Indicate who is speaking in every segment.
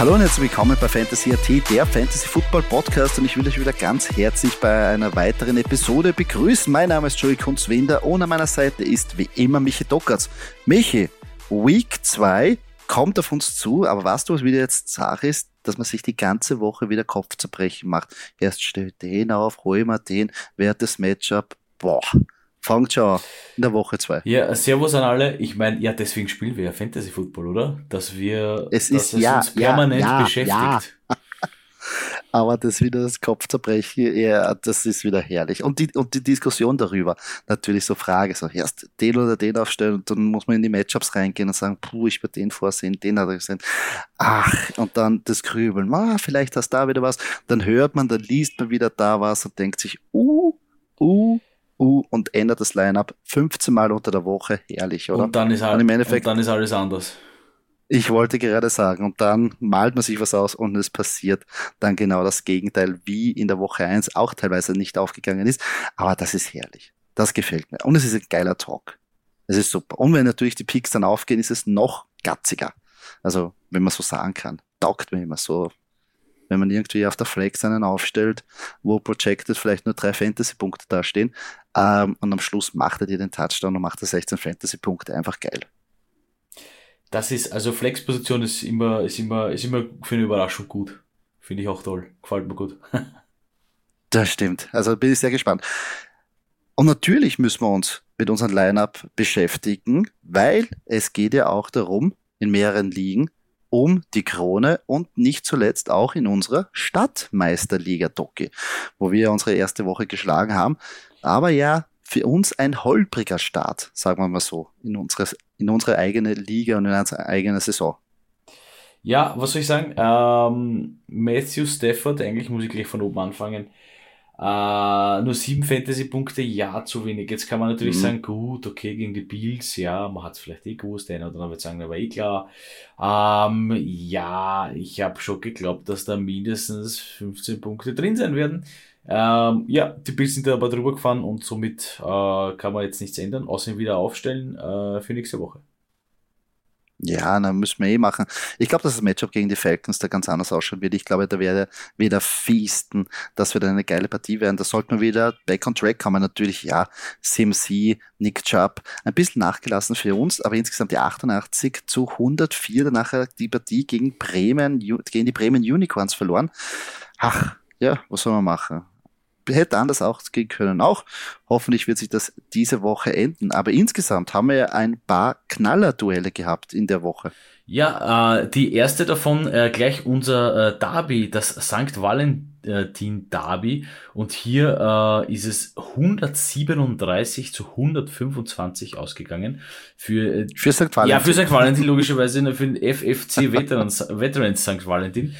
Speaker 1: Hallo und herzlich willkommen bei Fantasy AT, der Fantasy Football Podcast und ich will euch wieder ganz herzlich bei einer weiteren Episode begrüßen. Mein Name ist Joey Kunzwinder und an meiner Seite ist wie immer Michi Dockertz. Michi, Week 2 kommt auf uns zu, aber weißt du, was wieder jetzt Sache ist? Dass man sich die ganze Woche wieder Kopfzerbrechen macht. Erst stellt den auf, hol mal den, während das Matchup, boah, Fangt schon an, in der Woche zwei.
Speaker 2: Ja, Servus an alle. Ich meine, ja, deswegen spielen wir ja Fantasy Football, oder? Dass wir,
Speaker 1: es ist,
Speaker 2: dass es
Speaker 1: ja,
Speaker 2: uns permanent
Speaker 1: ja, ja,
Speaker 2: beschäftigt.
Speaker 1: Ja. Aber das wieder das Kopfzerbrechen, ja, das ist wieder herrlich. Und die, und die Diskussion darüber, natürlich so Frage, so erst den oder den aufstellen und dann muss man in die Matchups reingehen und sagen, puh, ich würde den vorsehen, den hat er gesehen. Ach, und dann das Grübeln, ah, vielleicht hast du da wieder was. Dann hört man, dann liest man wieder da was und denkt sich, uh, uh, uh, und ändert das Line-Up 15 Mal unter der Woche. Herrlich, oder?
Speaker 2: Und dann ist, halt,
Speaker 1: und im Endeffekt,
Speaker 2: und dann ist alles anders.
Speaker 1: Ich wollte gerade sagen, und dann malt man sich was aus und es passiert dann genau das Gegenteil, wie in der Woche 1 auch teilweise nicht aufgegangen ist. Aber das ist herrlich. Das gefällt mir. Und es ist ein geiler Talk. Es ist super. Und wenn natürlich die Picks dann aufgehen, ist es noch gatziger. Also, wenn man so sagen kann. Taugt mir immer so. Wenn man irgendwie auf der Flex einen aufstellt, wo projected vielleicht nur drei Fantasy-Punkte dastehen, ähm, und am Schluss macht er dir den Touchdown und macht er 16 Fantasy-Punkte. Einfach geil.
Speaker 2: Das ist, also Flexposition ist immer, ist immer, ist immer für eine Überraschung gut. Finde ich auch toll. Gefällt mir gut.
Speaker 1: das stimmt. Also bin ich sehr gespannt. Und natürlich müssen wir uns mit unserem Lineup beschäftigen, weil es geht ja auch darum, in mehreren Ligen, um die Krone und nicht zuletzt auch in unserer Stadtmeisterliga Doki, wo wir unsere erste Woche geschlagen haben. Aber ja, für uns ein holpriger Start, sagen wir mal so, in unsere, in unsere eigene Liga und in unsere eigene Saison.
Speaker 2: Ja, was soll ich sagen? Ähm, Matthew Stafford, eigentlich muss ich gleich von oben anfangen. Äh, nur sieben Fantasy-Punkte, ja, zu wenig. Jetzt kann man natürlich mhm. sagen, gut, okay, gegen die Bills, ja, man hat es vielleicht eh gewusst, einer oder andere wird sagen, war eh klar. Ähm, ja, ich habe schon geglaubt, dass da mindestens 15 Punkte drin sein werden. Ähm, ja, die Bills sind da aber drüber gefahren und somit äh, kann man jetzt nichts ändern, außer ihn wieder aufstellen äh, für nächste Woche.
Speaker 1: Ja, dann müssen wir eh machen. Ich glaube, dass das Matchup gegen die Falcons da ganz anders ausschauen wird. Ich glaube, da werde wieder feasten. Das wird eine geile Partie werden. Da sollten wir wieder back on track kommen. Natürlich, ja, CMC, Nick Chubb, ein bisschen nachgelassen für uns, aber insgesamt die 88 zu 104. Danach die Partie gegen Bremen, gegen die Bremen Unicorns verloren. Ach, ja, was soll man machen? Hätte anders auch gehen können auch. Hoffentlich wird sich das diese Woche enden. Aber insgesamt haben wir ja ein paar Knallerduelle gehabt in der Woche.
Speaker 2: Ja, äh, die erste davon äh, gleich unser äh, Derby, das St. Valentin Derby. Und hier äh, ist es 137 zu 125 ausgegangen. Für, äh,
Speaker 1: für St. Valentin.
Speaker 2: Ja, für St. Valentin logischerweise, für den FFC Veterans, Veterans St. Valentin.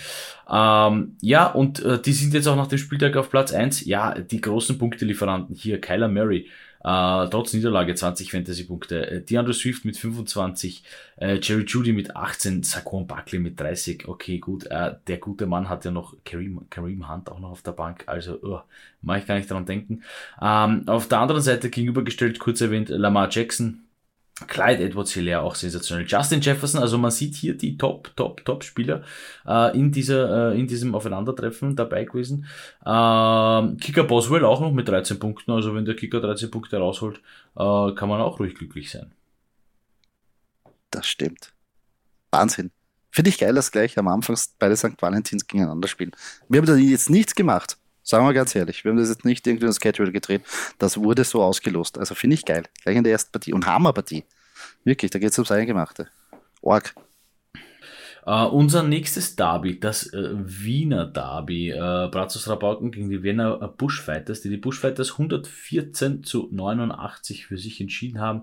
Speaker 2: Ähm, ja, und äh, die sind jetzt auch nach dem Spieltag auf Platz eins. Ja, die großen Punktelieferanten hier, Kyler Murray, äh, trotz Niederlage 20 Fantasy-Punkte, äh, DeAndre Swift mit 25, äh, Jerry Judy mit 18, Saquon Buckley mit 30. Okay, gut, äh, der gute Mann hat ja noch Kareem, Kareem Hunt auch noch auf der Bank, also uh, mache ich gar nicht dran denken. Ähm, auf der anderen Seite gegenübergestellt, kurz erwähnt, Lamar Jackson, Clyde Edwards Hilaire auch sensationell. Justin Jefferson, also man sieht hier die Top, Top, Top Spieler äh, in dieser, äh, in diesem Aufeinandertreffen dabei gewesen. Ähm, Kicker Boswell auch noch mit 13 Punkten, also wenn der Kicker 13 Punkte rausholt, äh, kann man auch ruhig glücklich sein.
Speaker 1: Das stimmt. Wahnsinn. Finde ich geil, dass gleich am Anfang beide St. Valentins gegeneinander spielen. Wir haben da jetzt nichts gemacht. Sagen wir ganz ehrlich, wir haben das jetzt nicht irgendwie ins Schedule gedreht. Das wurde so ausgelost. Also finde ich geil. Gleich in der ersten Partie. Und Hammerpartie. Wirklich, da geht es ums Eingemachte. Org.
Speaker 2: Uh, unser nächstes Derby, das äh, Wiener Derby, äh, Brazos Rabauken gegen die Wiener Bushfighters, die die Bushfighters 114 zu 89 für sich entschieden haben.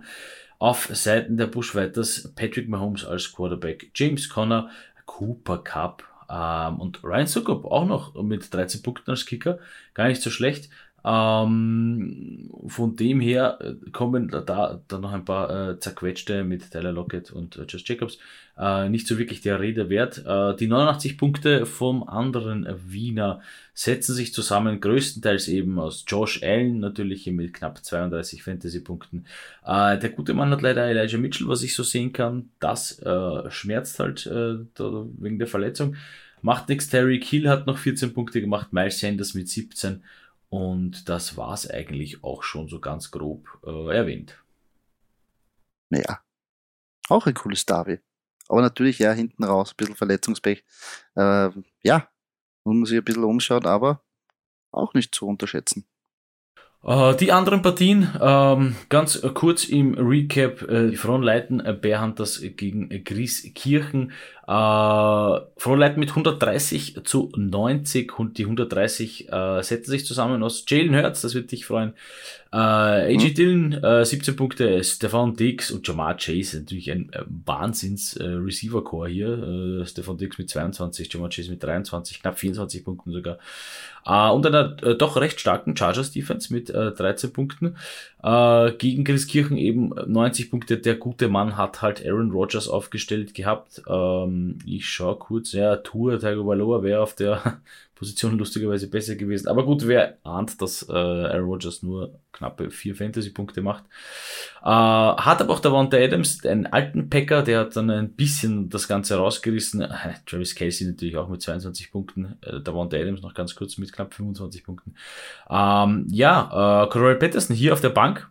Speaker 2: Auf Seiten der Bushfighters Patrick Mahomes als Quarterback, James Conner, Cooper Cup ähm, und Ryan Sukup auch noch mit 13 Punkten als Kicker, gar nicht so schlecht. Ähm, von dem her äh, kommen da, da noch ein paar äh, zerquetschte mit Tyler Lockett und äh, Just Jacobs. Äh, nicht so wirklich der Rede wert. Äh, die 89 Punkte vom anderen Wiener setzen sich zusammen, größtenteils eben aus Josh Allen, natürlich mit knapp 32 Fantasy-Punkten. Äh, der gute Mann hat leider Elijah Mitchell, was ich so sehen kann. Das äh, schmerzt halt äh, wegen der Verletzung. Macht nichts. Terry Kill hat noch 14 Punkte gemacht, Miles Sanders mit 17 und das war's eigentlich auch schon so ganz grob äh, erwähnt.
Speaker 1: Naja, auch ein cooles Derby. Aber natürlich, ja, hinten raus, ein bisschen Verletzungspech. Äh, ja, muss man sich ein bisschen umschauen, aber auch nicht zu unterschätzen.
Speaker 2: Uh, die anderen Partien, ähm, ganz kurz im Recap, äh, die Frontleiten äh, Bearhunters gegen Grieskirchen. Äh, Frontleiten mit 130 zu 90 und die 130 äh, setzen sich zusammen aus Jalen Hurts, das wird dich freuen, äh, AJ mhm. Dillon, äh, 17 Punkte, Stefan Dix und Jamar Chase, natürlich ein äh, Wahnsinns-Receiver-Core äh, hier. Äh, Stefan Dix mit 22, Jamar Chase mit 23, knapp 24 Punkten sogar. Äh, und einer äh, doch recht starken Chargers-Defense mit äh, 13 Punkten. Äh, gegen Christkirchen eben 90 Punkte. Der gute Mann hat halt Aaron Rodgers aufgestellt gehabt. Ähm, ich schaue kurz, ja, Tour, Tiger Valoa wäre auf der Position lustigerweise besser gewesen. Aber gut, wer ahnt, dass äh, Aaron nur knappe vier Fantasy-Punkte macht. Äh, hat aber auch der Wanda Adams, einen alten Packer, der hat dann ein bisschen das Ganze rausgerissen. Äh, Travis Kelsey natürlich auch mit 22 Punkten. Äh, der Wanda Adams noch ganz kurz mit knapp 25 Punkten. Ähm, ja, äh, Corey Patterson hier auf der Bank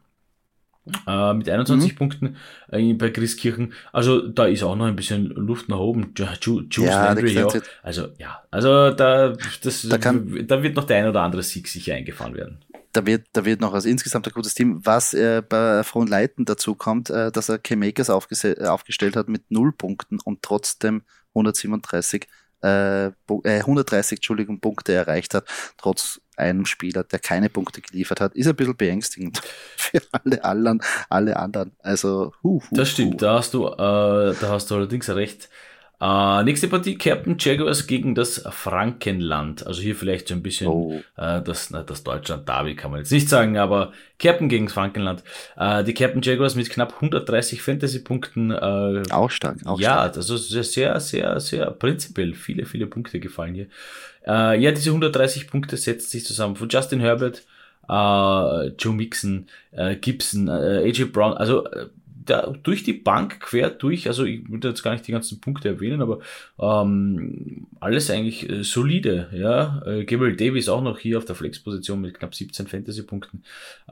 Speaker 2: äh, mit 21 mhm. Punkten äh, bei Christkirchen. Also da ist auch noch ein bisschen Luft nach oben. Juice ja, Landry auch. Also ja, also da, das, da, kann, da wird noch der ein oder andere Sieg sicher eingefahren werden.
Speaker 1: Da wird, da wird noch also insgesamt ein gutes Team. Was äh, bei Frohen Leiten dazu kommt, äh, dass er K-Makers aufgestellt hat mit null Punkten und trotzdem 137 äh, 130 äh, Entschuldigung, Punkte erreicht hat, trotz einem Spieler, der keine Punkte geliefert hat, ist ein bisschen beängstigend für alle anderen. Alle anderen. Also,
Speaker 2: hu, hu, Das stimmt, hu. da hast du, äh, da hast du allerdings recht. Äh, nächste Partie, Captain Jaguars gegen das Frankenland. Also hier vielleicht so ein bisschen oh. äh, das, na, das Deutschland-Derby kann man jetzt nicht sagen, aber Captain gegen das Frankenland. Äh, die Captain Jaguars mit knapp 130 Fantasy-Punkten. Äh,
Speaker 1: auch stark, auch
Speaker 2: Ja, stark. also sehr, sehr, sehr prinzipiell viele, viele Punkte gefallen hier. Äh, ja, diese 130 Punkte setzen sich zusammen von Justin Herbert, äh, Joe Mixon, äh, Gibson, äh, AJ Brown, also äh, da, durch die Bank quer durch, also ich würde jetzt gar nicht die ganzen Punkte erwähnen, aber ähm, alles eigentlich äh, solide, ja. Äh, Gabriel Davis auch noch hier auf der Flexposition mit knapp 17 Fantasy-Punkten.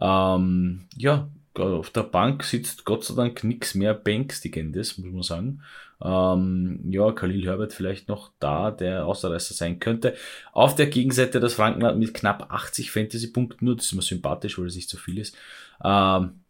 Speaker 2: Ähm, ja, auf der Bank sitzt Gott sei Dank nichts mehr Bankstigendes, muss man sagen. Ähm, ja, Khalil Herbert vielleicht noch da, der Außerreißer sein könnte. Auf der Gegenseite das Frankenland mit knapp 80 Fantasy-Punkten, nur das ist mir sympathisch, weil es nicht so viel ist. Ähm,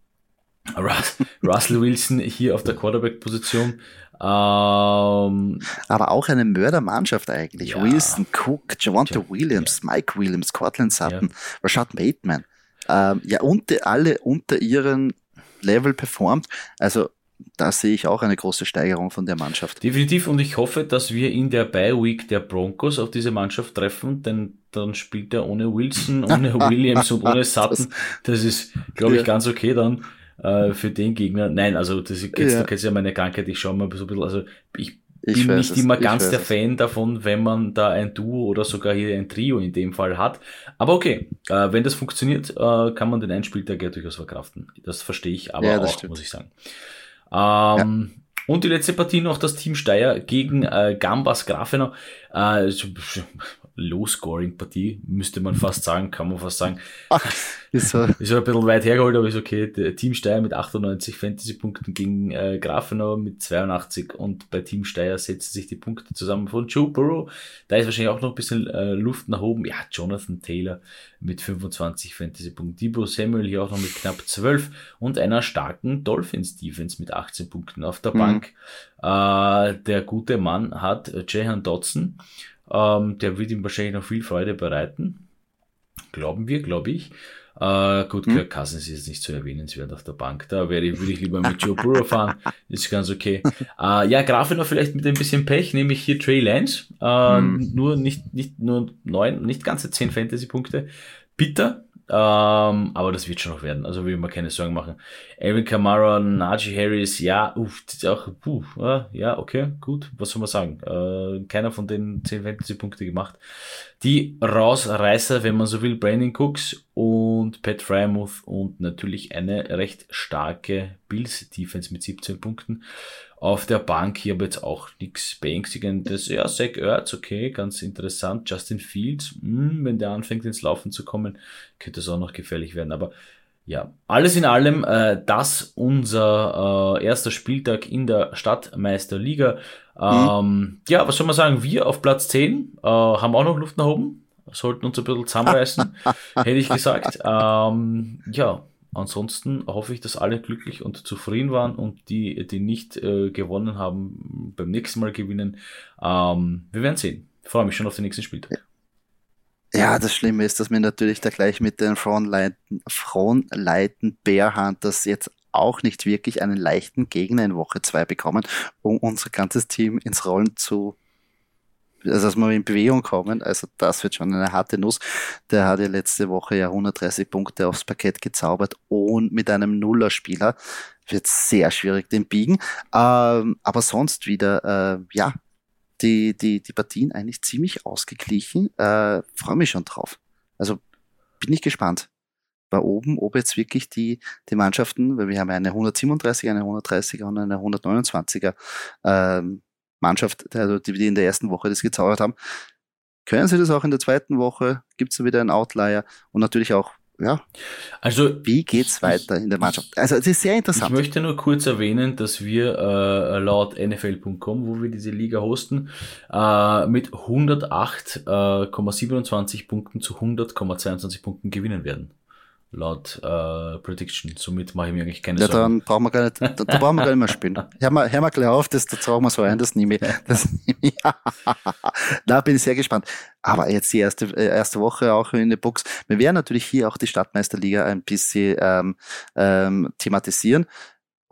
Speaker 2: Russell Wilson hier auf der Quarterback-Position. Ähm,
Speaker 1: Aber auch eine Mördermannschaft eigentlich. Ja. Wilson, Cook, Javante ja. Williams, ja. Mike Williams, Cortland Sutton, Rashad Bateman. Ähm, ja, und alle unter ihren Level performt. Also da sehe ich auch eine große Steigerung von der Mannschaft.
Speaker 2: Definitiv und ich hoffe, dass wir in der Bye Week der Broncos auf diese Mannschaft treffen, denn dann spielt er ohne Wilson, ohne Williams und ohne Sutton. Das ist, glaube ich, ja. ganz okay dann äh, für den Gegner. Nein, also das ist, ja. du kennst ja meine Krankheit, ich schaue mal so ein bisschen, also ich ich bin nicht es, immer ganz der Fan davon, wenn man da ein Duo oder sogar hier ein Trio in dem Fall hat. Aber okay, äh, wenn das funktioniert, äh, kann man den Einspieltag ja durchaus verkraften. Das verstehe ich aber ja, auch, stimmt. muss ich sagen. Ähm, ja. Und die letzte Partie noch das Team Steyr gegen äh, Gambas Grafenau. Äh, Low-Scoring-Partie, müsste man fast sagen, kann man fast sagen. Ach, ist so. Ist ein bisschen weit hergeholt, aber ist okay. Der Team Steyr mit 98 Fantasy-Punkten gegen äh, Grafenau mit 82 und bei Team Steyr setzen sich die Punkte zusammen von Joe Burrow. Da ist wahrscheinlich auch noch ein bisschen äh, Luft nach oben. Ja, Jonathan Taylor mit 25 Fantasy-Punkten. Debo Samuel hier auch noch mit knapp 12 und einer starken Dolphins-Defense mit 18 Punkten auf der mhm. Bank. Äh, der gute Mann hat Jehan Dodson ähm, der wird ihm wahrscheinlich noch viel Freude bereiten. Glauben wir, glaube ich. Äh, gut, hm? Kirk Cousins ist jetzt nicht so erwähnenswert auf der Bank. Da wäre ich, würde ich lieber mit Joe Burrow fahren. Ist ganz okay. Äh, ja, Grafenau vielleicht mit ein bisschen Pech, nämlich hier Trey Lance. Äh, hm. Nur nicht, nicht nur neun, nicht ganze zehn Fantasy-Punkte. Bitter, ähm, aber das wird schon noch werden. Also will man keine Sorgen machen. Alvin Kamara, Najee Harris, ja, uff, auch, puh, ja, okay, gut, was soll man sagen? Äh, keiner von den 10 Fantasy-Punkte gemacht. Die Rausreißer, wenn man so will, Brandon Cooks und Pat Frymouth und natürlich eine recht starke Bills-Defense mit 17 Punkten auf der Bank hier aber jetzt auch nichts Beängstigendes. Ja, Zach Ertz, okay, ganz interessant. Justin Fields, mh, hm, wenn der anfängt ins Laufen zu kommen, könnte es auch noch gefährlich werden. Aber ja, alles in allem, äh, das unser äh, erster Spieltag in der Stadtmeisterliga. Ähm, mhm. Ja, was soll man sagen? Wir auf Platz 10 äh, haben auch noch Luft nach oben. Sollten uns ein bisschen zusammenreißen, hätte ich gesagt. Ähm, ja, Ansonsten hoffe ich, dass alle glücklich und zufrieden waren und die, die nicht äh, gewonnen haben, beim nächsten Mal gewinnen. Ähm, wir werden sehen. Ich freue mich schon auf den nächsten Spieltag.
Speaker 1: Ja, das Schlimme ist, dass wir natürlich da gleich mit den Frontleiten, Frontleiten Bear jetzt auch nicht wirklich einen leichten Gegner in Woche 2 bekommen, um unser ganzes Team ins Rollen zu also dass wir in Bewegung kommen, also das wird schon eine harte Nuss. Der hat ja letzte Woche ja 130 Punkte aufs Parkett gezaubert und mit einem Nuller-Spieler wird sehr schwierig den biegen. Ähm, aber sonst wieder, äh, ja, die, die, die Partien eigentlich ziemlich ausgeglichen. Äh, Freue mich schon drauf. Also bin ich gespannt. Bei oben, ob jetzt wirklich die, die Mannschaften, weil wir haben eine 137er, eine 130er und eine 129er ähm, Mannschaft, also die, die in der ersten Woche das gezaubert haben. Können sie das auch in der zweiten Woche? Gibt es wieder einen Outlier? Und natürlich auch, ja. Also, wie geht's weiter in der Mannschaft? Also, es ist sehr interessant.
Speaker 2: Ich möchte nur kurz erwähnen, dass wir äh, laut NFL.com, wo wir diese Liga hosten, äh, mit 108,27 äh, Punkten zu 100,22 Punkten gewinnen werden laut äh, Prediction. Somit mache ich mir eigentlich keine
Speaker 1: ja, Sorgen. Dann brauchen wir gar nicht, da, da brauchen wir gar nicht mehr spielen. Hör mal, hör mal gleich auf, das, das trauen wir so ein, das nehme ich. Das nehme ich. da bin ich sehr gespannt. Aber jetzt die erste, äh, erste Woche auch in der Box. Wir werden natürlich hier auch die Stadtmeisterliga ein bisschen ähm, ähm, thematisieren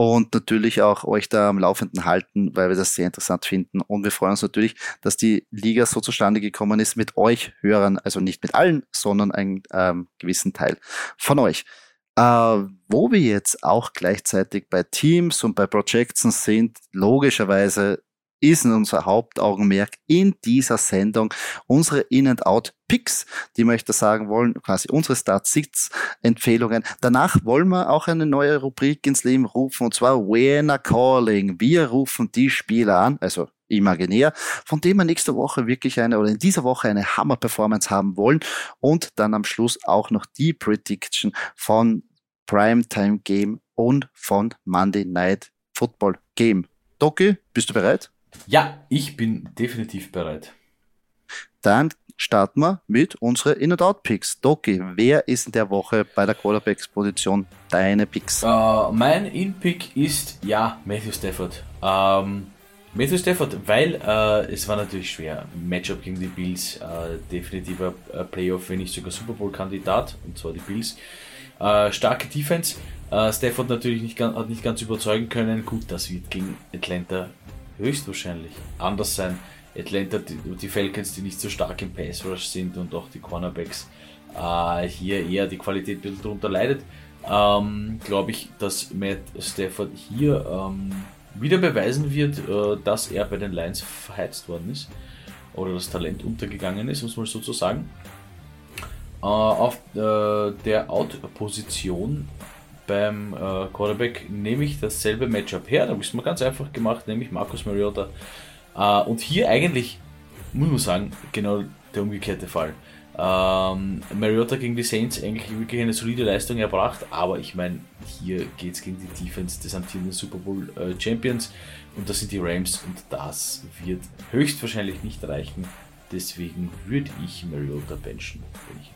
Speaker 1: und natürlich auch euch da am Laufenden halten, weil wir das sehr interessant finden. Und wir freuen uns natürlich, dass die Liga so zustande gekommen ist mit euch Hörern, also nicht mit allen, sondern einen ähm, gewissen Teil von euch. Äh, wo wir jetzt auch gleichzeitig bei Teams und bei Projections sind, logischerweise ist unser Hauptaugenmerk in dieser Sendung unsere In-and-Out-Picks, die wir euch da sagen wollen, quasi unsere Start-Sits-Empfehlungen. Danach wollen wir auch eine neue Rubrik ins Leben rufen, und zwar Winner Calling. Wir rufen die Spieler an, also imaginär, von dem wir nächste Woche wirklich eine oder in dieser Woche eine Hammer-Performance haben wollen und dann am Schluss auch noch die Prediction von Primetime Game und von Monday Night Football Game. Doki, bist du bereit?
Speaker 2: Ja, ich bin definitiv bereit.
Speaker 1: Dann starten wir mit unseren In- und Out-Picks. Doki, wer ist in der Woche bei der Quarterbacks-Position deine Picks?
Speaker 2: Uh, mein In-Pick ist, ja, Matthew Stafford. Ähm, Matthew Stafford, weil äh, es war natürlich schwer. Matchup gegen die Bills, äh, definitiver äh, Playoff, wenn nicht sogar Super Bowl-Kandidat, und zwar die Bills. Äh, starke Defense. Stafford natürlich nicht, hat nicht ganz überzeugen können. Gut, das wird gegen Atlanta höchstwahrscheinlich anders sein. Atlanta, die, die Falcons, die nicht so stark im Pass Rush sind und auch die Cornerbacks äh, hier eher die Qualität ein bisschen darunter leidet, ähm, glaube ich, dass Matt Stafford hier ähm, wieder beweisen wird, äh, dass er bei den Lions verheizt worden ist oder das Talent untergegangen ist, muss man so zu sagen. Äh, auf äh, der Out-Position beim äh, Quarterback nehme ich dasselbe Matchup her. Da habe ich es mal ganz einfach gemacht, nämlich Markus Mariota. Äh, und hier eigentlich, muss man sagen, genau der umgekehrte Fall. Ähm, Mariota gegen die Saints eigentlich wirklich eine solide Leistung erbracht, aber ich meine, hier geht es gegen die Defense des amtierenden Super Bowl äh, Champions und das sind die Rams und das wird höchstwahrscheinlich nicht reichen. Deswegen würde ich Mariota benchen, wenn ich ihn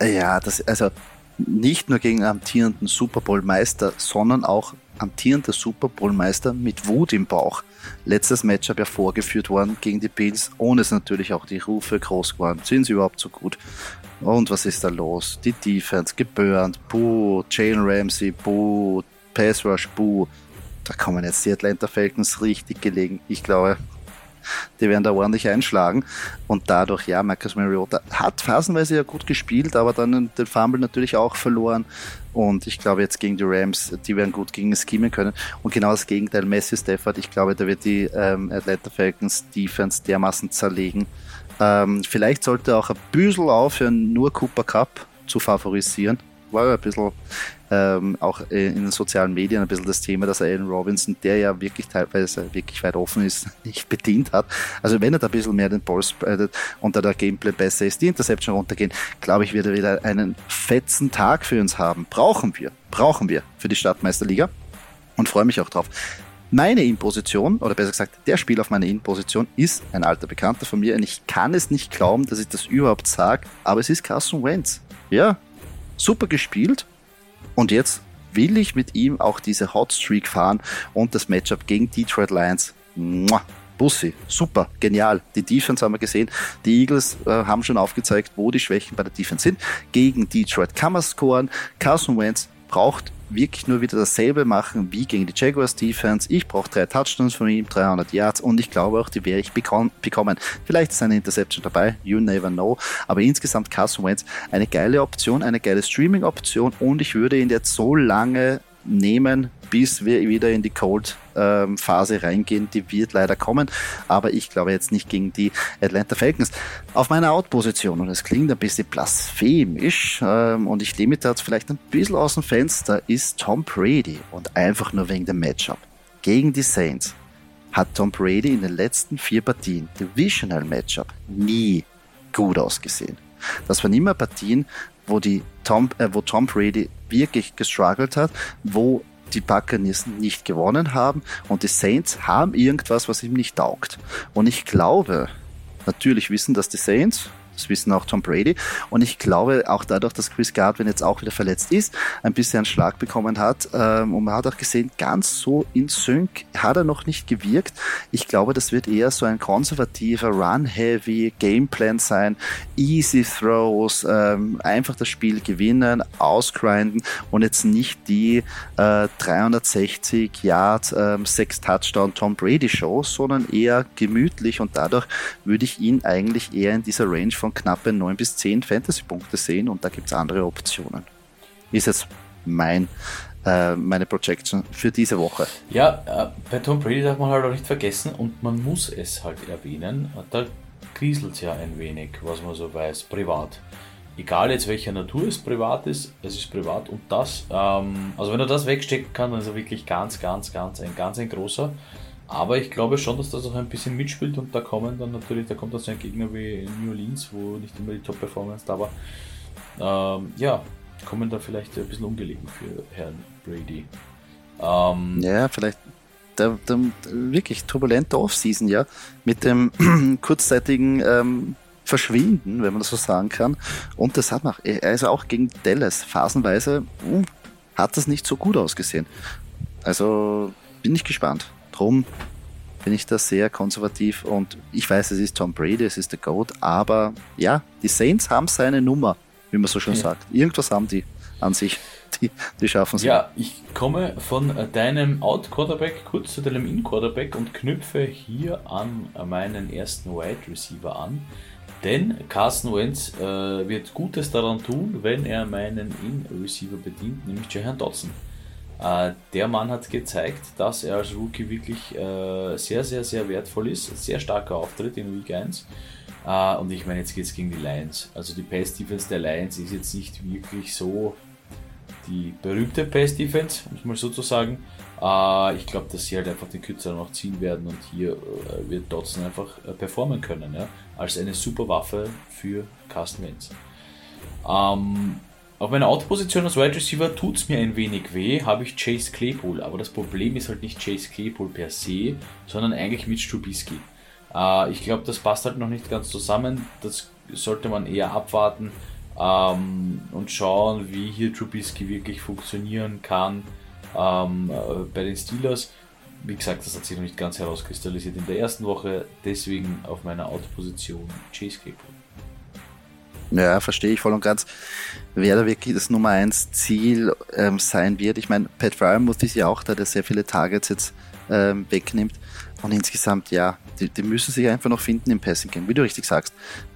Speaker 1: habe. Ja, das, also nicht nur gegen amtierenden Super Bowl Meister, sondern auch amtierender Super Bowl Meister mit Wut im Bauch. Letztes Matchup ja vorgeführt worden gegen die Bills, ohne es natürlich auch die Rufe groß geworden. Sind sie überhaupt so gut? Und was ist da los? Die Defense gebürnt, buh, Jalen Ramsey, buh, Pass Rush, buh. Da kommen jetzt die Atlanta Falcons richtig gelegen. Ich glaube, die werden da ordentlich einschlagen. Und dadurch, ja, Marcus Mariota hat phasenweise ja gut gespielt, aber dann den Fumble natürlich auch verloren. Und ich glaube jetzt gegen die Rams, die werden gut gegen schemen können. Und genau das Gegenteil, Messi Stafford, ich glaube, da wird die ähm, Atlanta Falcons Defense dermaßen zerlegen. Ähm, vielleicht sollte auch ein bisschen aufhören, nur Cooper Cup zu favorisieren. War ja ein bisschen ähm, auch in den sozialen Medien ein bisschen das Thema, dass Allen Robinson, der ja wirklich teilweise wirklich weit offen ist, nicht bedient hat. Also wenn er da ein bisschen mehr den Ball spreadet und da der Gameplay besser ist, die Interception runtergehen, glaube ich, wird er wieder einen fetzen Tag für uns haben. Brauchen wir, brauchen wir für die Stadtmeisterliga und freue mich auch drauf. Meine In-Position, oder besser gesagt, der Spieler auf meiner In-Position ist ein alter Bekannter von mir und ich kann es nicht glauben, dass ich das überhaupt sage, aber es ist Carson Wentz. Ja, super gespielt, und jetzt will ich mit ihm auch diese Hot Streak fahren und das Matchup gegen Detroit Lions. Mua. Bussi, super, genial. Die Defense haben wir gesehen. Die Eagles äh, haben schon aufgezeigt, wo die Schwächen bei der Defense sind. Gegen Detroit kann man scoren. Carson Wentz braucht wirklich nur wieder dasselbe machen wie gegen die Jaguars Defense. Ich brauche drei Touchdowns von ihm, 300 Yards und ich glaube auch, die werde ich bekommen. Vielleicht ist eine Interception dabei, you never know. Aber insgesamt Carson Wentz eine geile Option, eine geile Streaming-Option und ich würde ihn jetzt so lange nehmen, bis wir wieder in die Cold-Phase reingehen. Die wird leider kommen, aber ich glaube jetzt nicht gegen die Atlanta Falcons. Auf meiner Out-Position, und es klingt ein bisschen blasphemisch, ähm, und ich nehme das vielleicht ein bisschen aus dem Fenster, ist Tom Brady und einfach nur wegen dem Matchup. Gegen die Saints hat Tom Brady in den letzten vier Partien, Divisional Matchup, nie gut ausgesehen. Das waren immer Partien, wo, die Tom, äh, wo Tom Brady wirklich gestruggelt hat, wo die Buccaneers nicht gewonnen haben und die Saints haben irgendwas, was ihm nicht taugt. Und ich glaube, natürlich wissen das die Saints, das wissen auch Tom Brady. Und ich glaube auch dadurch, dass Chris Godwin jetzt auch wieder verletzt ist, ein bisschen einen Schlag bekommen hat. Ähm, und man hat auch gesehen, ganz so in Sync hat er noch nicht gewirkt. Ich glaube, das wird eher so ein konservativer, run-heavy Gameplan sein. Easy Throws, ähm, einfach das Spiel gewinnen, ausgrinden und jetzt nicht die äh, 360 Yard, ähm, 6 Touchdown Tom Brady Show, sondern eher gemütlich und dadurch würde ich ihn eigentlich eher in dieser Range von knappe 9 bis 10 Fantasy-Punkte sehen und da gibt es andere Optionen. Ist jetzt mein, äh, meine Projection für diese Woche.
Speaker 2: Ja, äh, bei Tom Brady darf man halt auch nicht vergessen und man muss es halt erwähnen, da kriselt es ja ein wenig, was man so weiß, privat. Egal jetzt welcher Natur es privat ist, es ist privat und das, ähm, also wenn er das wegstecken kann, dann ist er wirklich ganz, ganz, ganz, ein ganz ein großer. Aber ich glaube schon, dass das auch ein bisschen mitspielt und da kommen dann natürlich, da kommt dann so ein Gegner wie New Orleans, wo nicht immer die Top-Performance da war. Ähm, ja, kommen da vielleicht ein bisschen ungelegen für Herrn Brady.
Speaker 1: Ähm, ja, vielleicht der, der wirklich turbulente Offseason, ja, mit dem kurzzeitigen ähm, Verschwinden, wenn man das so sagen kann. Und das hat noch, also auch gegen Dallas, phasenweise mh, hm, hat das nicht so gut ausgesehen. Also bin ich gespannt. Drum bin ich da sehr konservativ und ich weiß, es ist Tom Brady, es ist der Goat, aber ja, die Saints haben seine Nummer, wie man so schön ja. sagt. Irgendwas haben die an sich. Die, die schaffen es.
Speaker 2: Ja, ich komme von deinem Out-Quarterback kurz zu deinem In-Quarterback und knüpfe hier an meinen ersten Wide Receiver an. Denn Carson Wentz äh, wird Gutes daran tun, wenn er meinen In-Receiver bedient, nämlich Jahan Dodson. Äh, der Mann hat gezeigt, dass er als Rookie wirklich äh, sehr, sehr, sehr wertvoll ist. Sehr starker Auftritt in Week 1. Äh, und ich meine, jetzt geht es gegen die Lions. Also die Pass Defense der Lions ist jetzt nicht wirklich so die berühmte Pass Defense, muss man sozusagen. ich glaube, dass sie halt einfach den Kürzer noch ziehen werden und hier wird Dotson einfach performen können. Ja? Als eine super Waffe für Carsten Wentz. Ähm, auf meiner Autoposition als Wide Receiver tut es mir ein wenig weh, habe ich Chase Claypool. Aber das Problem ist halt nicht Chase Claypool per se, sondern eigentlich Mitch Trubisky. Äh, ich glaube, das passt halt noch nicht ganz zusammen. Das sollte man eher abwarten ähm, und schauen, wie hier Trubisky wirklich funktionieren kann ähm, äh, bei den Steelers. Wie gesagt, das hat sich noch nicht ganz herauskristallisiert in der ersten Woche, deswegen auf meiner Autoposition Chase Claypool.
Speaker 1: Ja, verstehe ich voll und ganz. Wer da wirklich das Nummer 1 Ziel ähm, sein wird. Ich meine, Pat Fryermuth ist ja auch da, der sehr viele Targets jetzt ähm, wegnimmt. Und insgesamt, ja, die, die müssen sich einfach noch finden im Passing Game, wie du richtig sagst.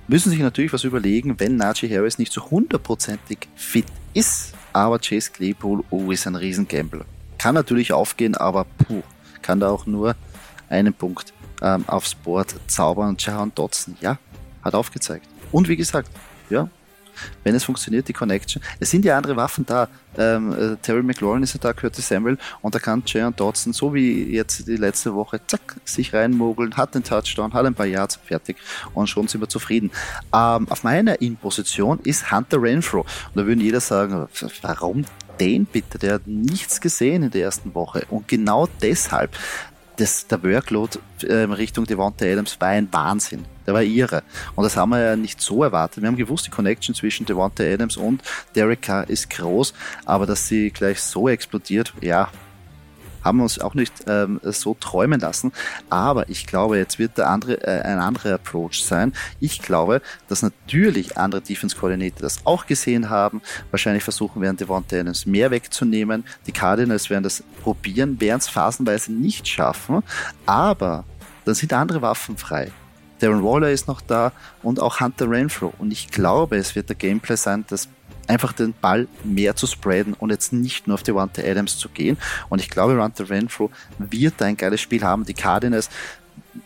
Speaker 1: Müssen sich natürlich was überlegen, wenn Najee Harris nicht so hundertprozentig fit ist. Aber Chase Claypool, oh, ist ein Riesengambler. Kann natürlich aufgehen, aber puh, kann da auch nur einen Punkt ähm, aufs Board zaubern. Und Jahan Dotson, ja, hat aufgezeigt. Und wie gesagt, ja, wenn es funktioniert, die Connection. Es sind ja andere Waffen da. Ähm, äh, Terry McLaurin ist ja da, Curtis Samuel und da kann Jaron Dodson, so wie jetzt die letzte Woche, zack, sich reinmogeln, hat den Touchdown, hat ein paar Yards, fertig und schon sind wir zufrieden. Ähm, auf meiner In-Position ist Hunter Renfro und da würden jeder sagen, warum den bitte? Der hat nichts gesehen in der ersten Woche und genau deshalb das, der Workload äh, Richtung Devonta Adams war ein Wahnsinn. Der war irre. Und das haben wir ja nicht so erwartet. Wir haben gewusst, die Connection zwischen Devonta Adams und Derek Carr ist groß, aber dass sie gleich so explodiert, ja, haben wir uns auch nicht ähm, so träumen lassen. Aber ich glaube, jetzt wird der andere, äh, ein anderer Approach sein. Ich glaube, dass natürlich andere Defense-Koordinator das auch gesehen haben. Wahrscheinlich versuchen werden, Devonta Adams mehr wegzunehmen. Die Cardinals werden das probieren, werden es phasenweise nicht schaffen. Aber dann sind andere Waffen frei. Darren Waller ist noch da und auch Hunter Renfro. Und ich glaube, es wird der Gameplay sein, dass einfach den Ball mehr zu spreaden und jetzt nicht nur auf die Wante Adams zu gehen. Und ich glaube, Runter Renfro wird ein geiles Spiel haben. Die Cardinals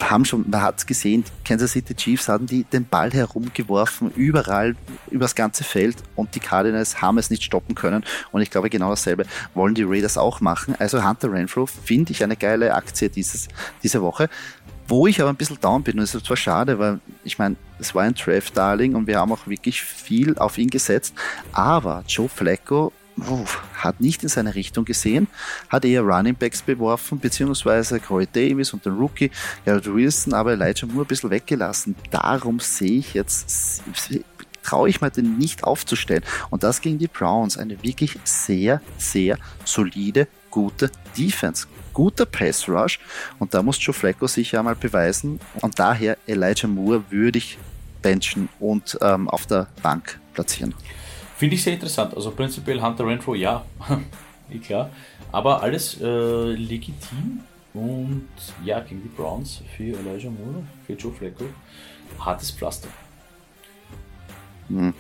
Speaker 1: haben schon, man hat es gesehen, Kansas City Chiefs hatten die den Ball herumgeworfen, überall, übers ganze Feld und die Cardinals haben es nicht stoppen können und ich glaube genau dasselbe wollen die Raiders auch machen. Also Hunter Renfro finde ich eine geile Aktie dieses, diese Woche. Wo ich aber ein bisschen down bin, und es ist zwar schade, weil ich meine, es war ein Draft-Darling und wir haben auch wirklich viel auf ihn gesetzt, aber Joe Flacco uh, hat nicht in seine Richtung gesehen, hat eher Running Backs beworfen, beziehungsweise Corey Davis und den Rookie Garrett Wilson, aber Elijah Moore ein bisschen weggelassen. Darum sehe ich jetzt, traue ich mir den nicht aufzustellen. Und das gegen die Browns, eine wirklich sehr, sehr solide, gute Defense guter Pass Rush und da muss Joe Flacco sich ja mal beweisen und daher Elijah Moore würde ich benchen und ähm, auf der Bank platzieren.
Speaker 2: Finde ich sehr interessant. Also prinzipiell Hunter Renfro, ja, klar. Aber alles äh, legitim und ja, gegen die Browns für Elijah Moore, für Joe Flacco, hartes Pflaster.
Speaker 1: Hm.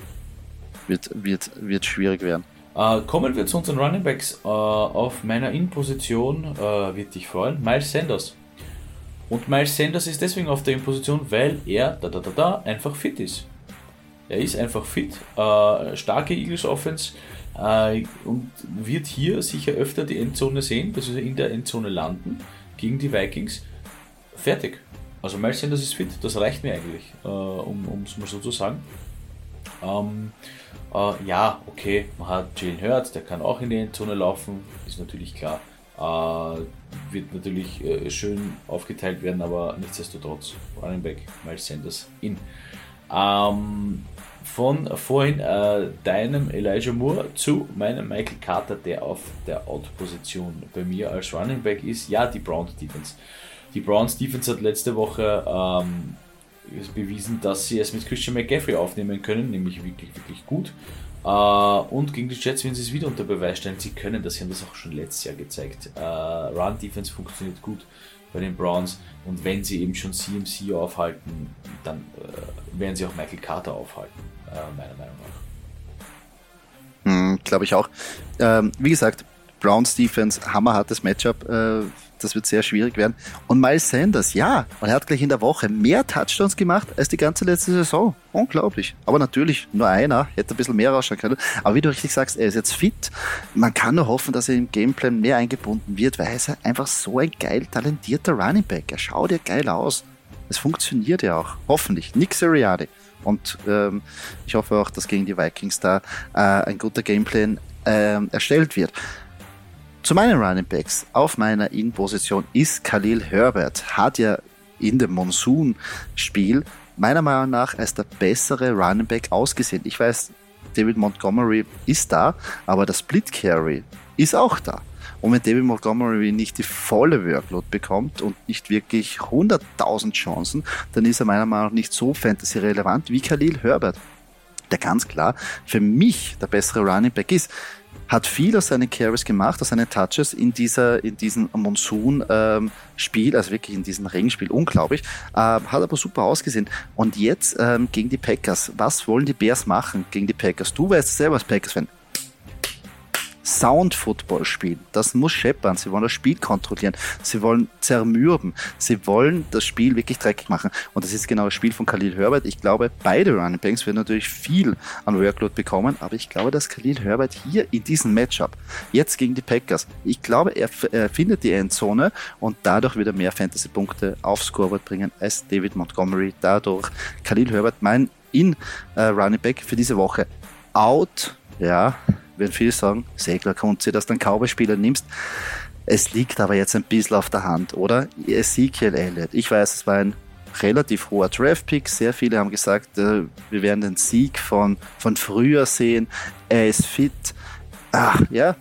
Speaker 1: Wird, wird, wird schwierig werden.
Speaker 2: Uh, kommen wir zu unseren Running Backs. Uh, auf meiner In-Position uh, wird dich freuen, Miles Sanders. Und Miles Sanders ist deswegen auf der In-Position, weil er da da da da einfach fit ist. Er ist einfach fit, starke Eagles Offense und wird hier sicher öfter die Endzone sehen, beziehungsweise in der Endzone landen gegen die Vikings. Fertig. Also Miles Sanders ist fit, das reicht mir eigentlich, um es mal so zu sagen. Um, äh, ja, okay, man hat Jalen Hurts, der kann auch in die Endzone laufen, ist natürlich klar. Äh, wird natürlich äh, schön aufgeteilt werden, aber nichtsdestotrotz, Running Back, Miles Sanders in. Ähm, von vorhin äh, deinem Elijah Moore zu meinem Michael Carter, der auf der Out-Position bei mir als Running Back ist. Ja, die Browns Defense. Die Browns Defense hat letzte Woche ähm, bewiesen, dass sie es mit Christian McGaffrey aufnehmen können, nämlich wirklich, wirklich gut. Äh, und gegen die Jets werden sie es wieder unter Beweis stellen. Sie können das, sie haben das auch schon letztes Jahr gezeigt. Äh, Run Defense funktioniert gut bei den Browns und wenn sie eben schon CMC aufhalten, dann äh, werden sie auch Michael Carter aufhalten, meiner Meinung
Speaker 1: nach. Hm, Glaube ich auch. Ähm, wie gesagt, Browns Defense, hammerhartes Matchup. Äh, das wird sehr schwierig werden. Und Miles Sanders, ja, und er hat gleich in der Woche mehr Touchdowns gemacht als die ganze letzte Saison. Unglaublich. Aber natürlich nur einer, hätte ein bisschen mehr rausschauen können. Aber wie du richtig sagst, er ist jetzt fit. Man kann nur hoffen, dass er im Gameplan mehr eingebunden wird, weil er ist einfach so ein geil talentierter Running Back. Er schaut ja geil aus. Es funktioniert ja auch. Hoffentlich. Nick Sirianni. Und ähm, ich hoffe auch, dass gegen die Vikings da äh, ein guter Gameplan äh, erstellt wird. Zu meinen Running Backs auf meiner In-Position ist Khalil Herbert. Hat ja in dem Monsoon-Spiel meiner Meinung nach als der bessere Running Back ausgesehen. Ich weiß, David Montgomery ist da, aber der Split Carry ist auch da. Und wenn David Montgomery nicht die volle Workload bekommt und nicht wirklich 100.000 Chancen, dann ist er meiner Meinung nach nicht so fantasy-relevant wie Khalil Herbert, der ganz klar für mich der bessere Running Back ist hat viel aus seinen Carries gemacht, aus seinen Touches in dieser, in diesem Monsun-Spiel, ähm, also wirklich in diesem Regenspiel, unglaublich, äh, hat aber super ausgesehen. Und jetzt ähm, gegen die Packers, was wollen die Bears machen gegen die Packers? Du weißt selber als Packers-Fan, Sound Football spielen. Das muss scheppern. Sie wollen das Spiel kontrollieren. Sie wollen zermürben. Sie wollen das Spiel wirklich dreckig machen. Und das ist genau das Spiel von Khalil Herbert. Ich glaube, beide Running Backs werden natürlich viel an Workload bekommen, aber ich glaube, dass Khalil Herbert hier in diesem Matchup, jetzt gegen die Packers, ich glaube, er, er findet die Endzone und dadurch wieder mehr Fantasy-Punkte aufs Scoreboard bringen als David Montgomery. Dadurch Khalil Herbert mein in äh, Running Back für diese Woche out. Ja, wenn viele sagen, Segler kommt sie, dass du einen Cowboy-Spieler nimmst. Es liegt aber jetzt ein bisschen auf der Hand, oder? Ezekiel Elliott. Ich weiß, es war ein relativ hoher Draft-Pick. Sehr viele haben gesagt, äh, wir werden den Sieg von, von früher sehen. Er ist fit. Ach, ja,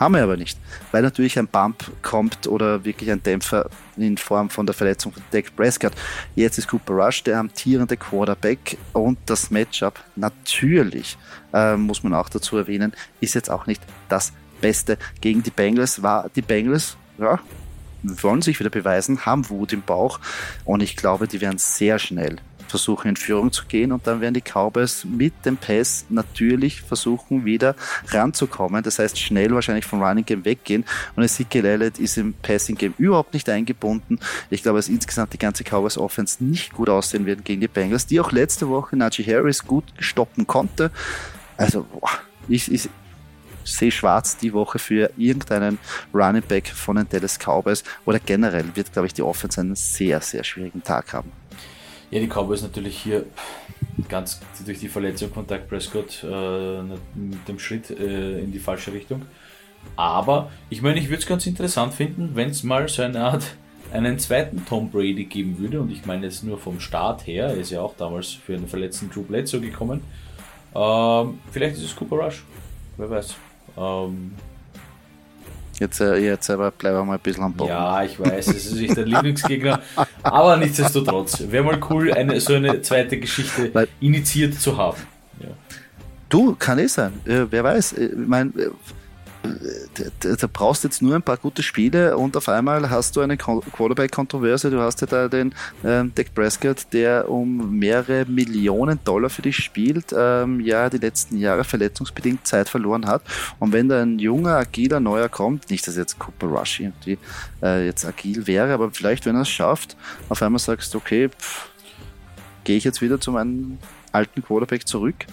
Speaker 1: haben wir aber nicht, weil natürlich ein Bump kommt oder wirklich ein Dämpfer in Form von der Verletzung von Dak Prescott. Jetzt ist Cooper Rush der amtierende Quarterback und das Matchup natürlich, äh, muss man auch dazu erwähnen, ist jetzt auch nicht das Beste gegen die Bengals. War die Bengals, ja, wollen sich wieder beweisen, haben Wut im Bauch und ich glaube, die werden sehr schnell versuchen in Führung zu gehen und dann werden die Cowboys mit dem Pass natürlich versuchen wieder ranzukommen. Das heißt schnell wahrscheinlich vom Running Game weggehen und Ezekiel Elliott ist im Passing Game überhaupt nicht eingebunden. Ich glaube, dass insgesamt die ganze Cowboys Offense nicht gut aussehen wird gegen die Bengals, die auch letzte Woche Najee Harris gut stoppen konnte. Also boah, ich, ich, sehe schwarz die Woche für irgendeinen Running Back von den Dallas Cowboys oder generell wird, glaube ich, die Offense einen sehr, sehr schwierigen Tag haben.
Speaker 2: Ja, die Cowboys natürlich hier ganz durch die Verletzung von Doug Prescott äh, mit dem Schritt äh, in die falsche Richtung. Aber ich meine, ich würde es ganz interessant finden, wenn es mal so eine Art einen zweiten Tom Brady geben würde. Und ich meine jetzt nur vom Start her, er ist ja auch damals für einen verletzten Drew Bledsoe gekommen. Ähm, vielleicht ist es Cooper Rush, wer weiß. Ähm,
Speaker 1: Jetzt, jetzt aber bleiben wir mal ein bisschen am
Speaker 2: Boden. Ja, ich weiß, es ist nicht der Lieblingsgegner, aber nichtsdestotrotz, wäre mal cool, eine, so eine zweite Geschichte initiiert zu haben. Ja.
Speaker 1: Du, kann eh sein. Äh, wer weiß. Äh, ich meine, äh, da brauchst jetzt nur ein paar gute Spiele und auf einmal hast du eine Quarterback-Kontroverse. Du hast ja da den ähm, Dak Prescott, der um mehrere Millionen Dollar für dich spielt, ähm, ja, die letzten Jahre verletzungsbedingt Zeit verloren hat. Und wenn da ein junger, agiler Neuer kommt, nicht, dass jetzt Cooper Rush irgendwie äh, jetzt agil wäre, aber vielleicht, wenn er es schafft, auf einmal sagst du, okay, gehe ich jetzt wieder zu meinem alten Quarterback zurück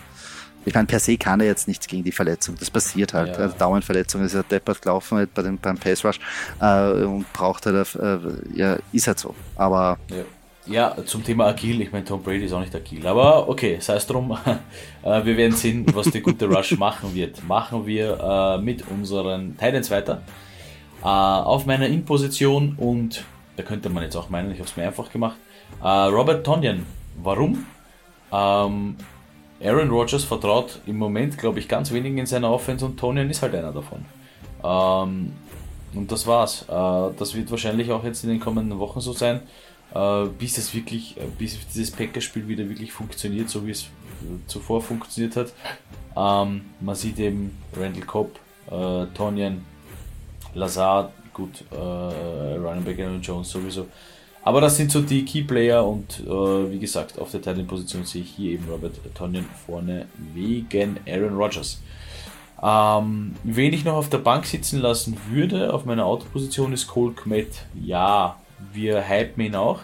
Speaker 1: ich meine, per se kann er jetzt nichts gegen die Verletzung. Das passiert halt. Ja. Also Daumenverletzung ist ja deppert gelaufen halt bei dem, beim Pace Rush äh, und braucht halt, äh, ja, ist halt so. Aber.
Speaker 2: Ja. Ja, zum Thema agil, ich meine, Tom Brady ist auch nicht agil, aber okay, sei es drum. Äh, wir werden sehen, was der gute Rush machen wird. Machen wir äh, mit unseren Titans weiter. Äh, auf meiner In-Position und da könnte man jetzt auch meinen, ich habe es mir einfach gemacht. Äh, Robert Tonyan. Warum? Ähm, Aaron Rodgers vertraut im Moment, glaube ich, ganz wenigen in seiner Offense und Tonian ist halt einer davon. Ähm, und das war's. Äh, das wird wahrscheinlich auch jetzt in den kommenden Wochen so sein, äh, bis es wirklich, äh, bis dieses Packers-Spiel wieder wirklich funktioniert, so wie es zuvor funktioniert hat. Ähm, man sieht eben Randall Cobb, äh, Tonian, Lazard, gut, äh, Ryan Baker und Jones sowieso. Aber das sind so die Key-Player und äh, wie gesagt, auf der Titan-Position sehe ich hier eben Robert Tonyan vorne wegen Aaron Rodgers. Ähm, wen ich noch auf der Bank sitzen lassen würde, auf meiner Autoposition ist Cole Kmet. Ja, wir hypen ihn auch.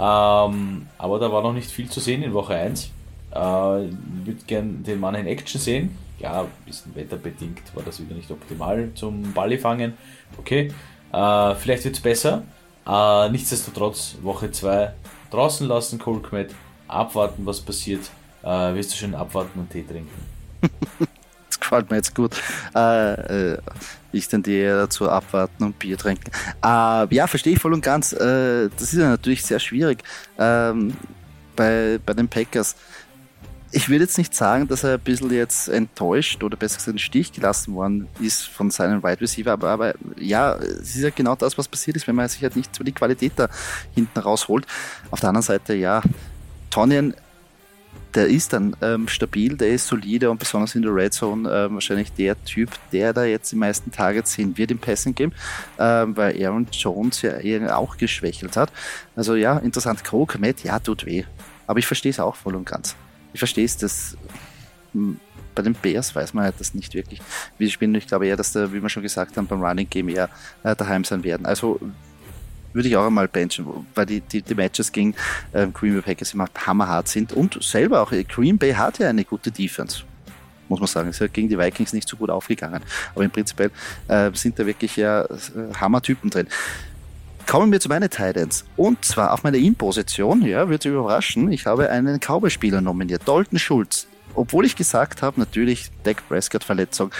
Speaker 2: Ähm, aber da war noch nicht viel zu sehen in Woche 1. Äh, würde gern den Mann in Action sehen. Ja, ein bisschen wetterbedingt war das wieder nicht optimal zum Balli fangen. Okay, äh, vielleicht wird es besser. Äh, nichtsdestotrotz, Woche 2 draußen lassen, Cole Kmet, abwarten, was passiert. Äh, wirst du schön abwarten und Tee trinken.
Speaker 1: das gefällt mir jetzt gut. Äh, äh ich tendiere dazu abwarten und Bier trinken. Äh, ja, verstehe ich voll und ganz. Äh, das ist ja natürlich sehr schwierig ähm, bei, bei den Packers ich würde jetzt nicht sagen, dass er ein bisschen jetzt enttäuscht oder besser gesagt in Stich gelassen worden ist von seinem Wide Receiver, aber, aber ja, es ist ja genau das, was passiert ist, wenn man sich halt nicht so die Qualität da hinten rausholt. Auf der anderen Seite, ja, Tonyan der ist dann ähm, stabil, der ist solide und besonders in der Red Zone äh, wahrscheinlich der Typ, der da jetzt die meisten Targets sehen wird im Passing Game, äh, weil Aaron Jones ja auch geschwächelt hat. Also ja, interessant. Krog, Matt, ja, tut weh. Aber ich verstehe es auch voll und ganz. Ich verstehe es, dass hm, bei den Bears weiß man halt das nicht wirklich, sie spielen. Ich glaube eher, dass da, wie wir schon gesagt haben, beim Running Game eher äh, daheim sein werden. Also würde ich auch einmal benchen, weil die, die, die Matches gegen ähm, Green Bay Packers immer hammerhart sind und selber auch äh, Green Bay hat ja eine gute Defense. Muss man sagen, ist ja gegen die Vikings nicht so gut aufgegangen. Aber im Prinzip äh, sind da wirklich ja äh, Hammertypen drin. Kommen wir zu meinen Titans. Und zwar auf meiner In-Position, ja, wird überraschen, ich habe einen Cowboy-Spieler nominiert, Dalton Schulz. Obwohl ich gesagt habe, natürlich Dak Prescott-Verletzung,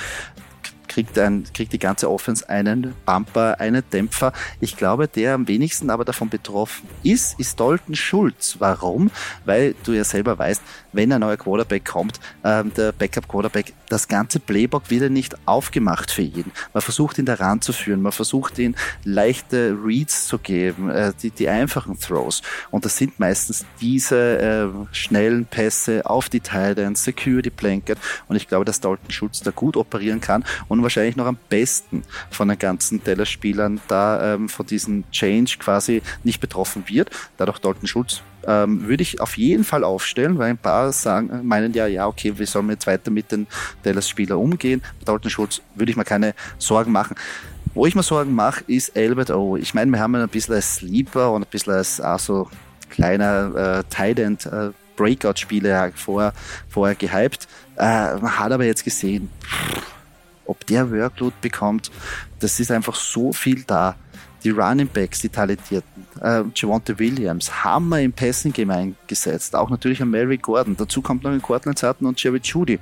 Speaker 1: kriegt, ein, kriegt die ganze Offense einen Bumper, einen Dämpfer. Ich glaube, der am wenigsten aber davon betroffen ist, ist Dalton Schulz. Warum? Weil du ja selber weißt, wenn ein neuer Quarterback kommt, ähm, der Backup-Quarterback, das ganze Playbook wird ja nicht aufgemacht für ihn. Man versucht ihn da ranzuführen, man versucht ihn leichte Reads zu geben, äh, die, die einfachen Throws. Und das sind meistens diese äh, schnellen Pässe auf die Teile, Security Blanket. Und ich glaube, dass Dalton Schulz da gut operieren kann wahrscheinlich noch am besten von den ganzen Teller-Spielern da ähm, von diesem Change quasi nicht betroffen wird. Dadurch Dalton Schulz ähm, würde ich auf jeden Fall aufstellen, weil ein paar sagen, meinen ja, ja, okay, wie sollen wir jetzt weiter mit den Dallas-Spielern umgehen? Bei Dalton Schulz würde ich mir keine Sorgen machen. Wo ich mir Sorgen mache, ist Albert O. Ich meine, wir haben ihn ein bisschen als Sleeper und ein bisschen als auch so kleiner äh, Tight End äh, Breakout-Spieler vorher, vorher gehypt. Äh, man hat aber jetzt gesehen, ob der Workload bekommt, das ist einfach so viel da die Running Backs, die talentierten, äh, Javante Williams, wir im Passing Game eingesetzt. Auch natürlich an Mary Gordon. Dazu kommt noch ein Cortland Sutton und Jerry Judy.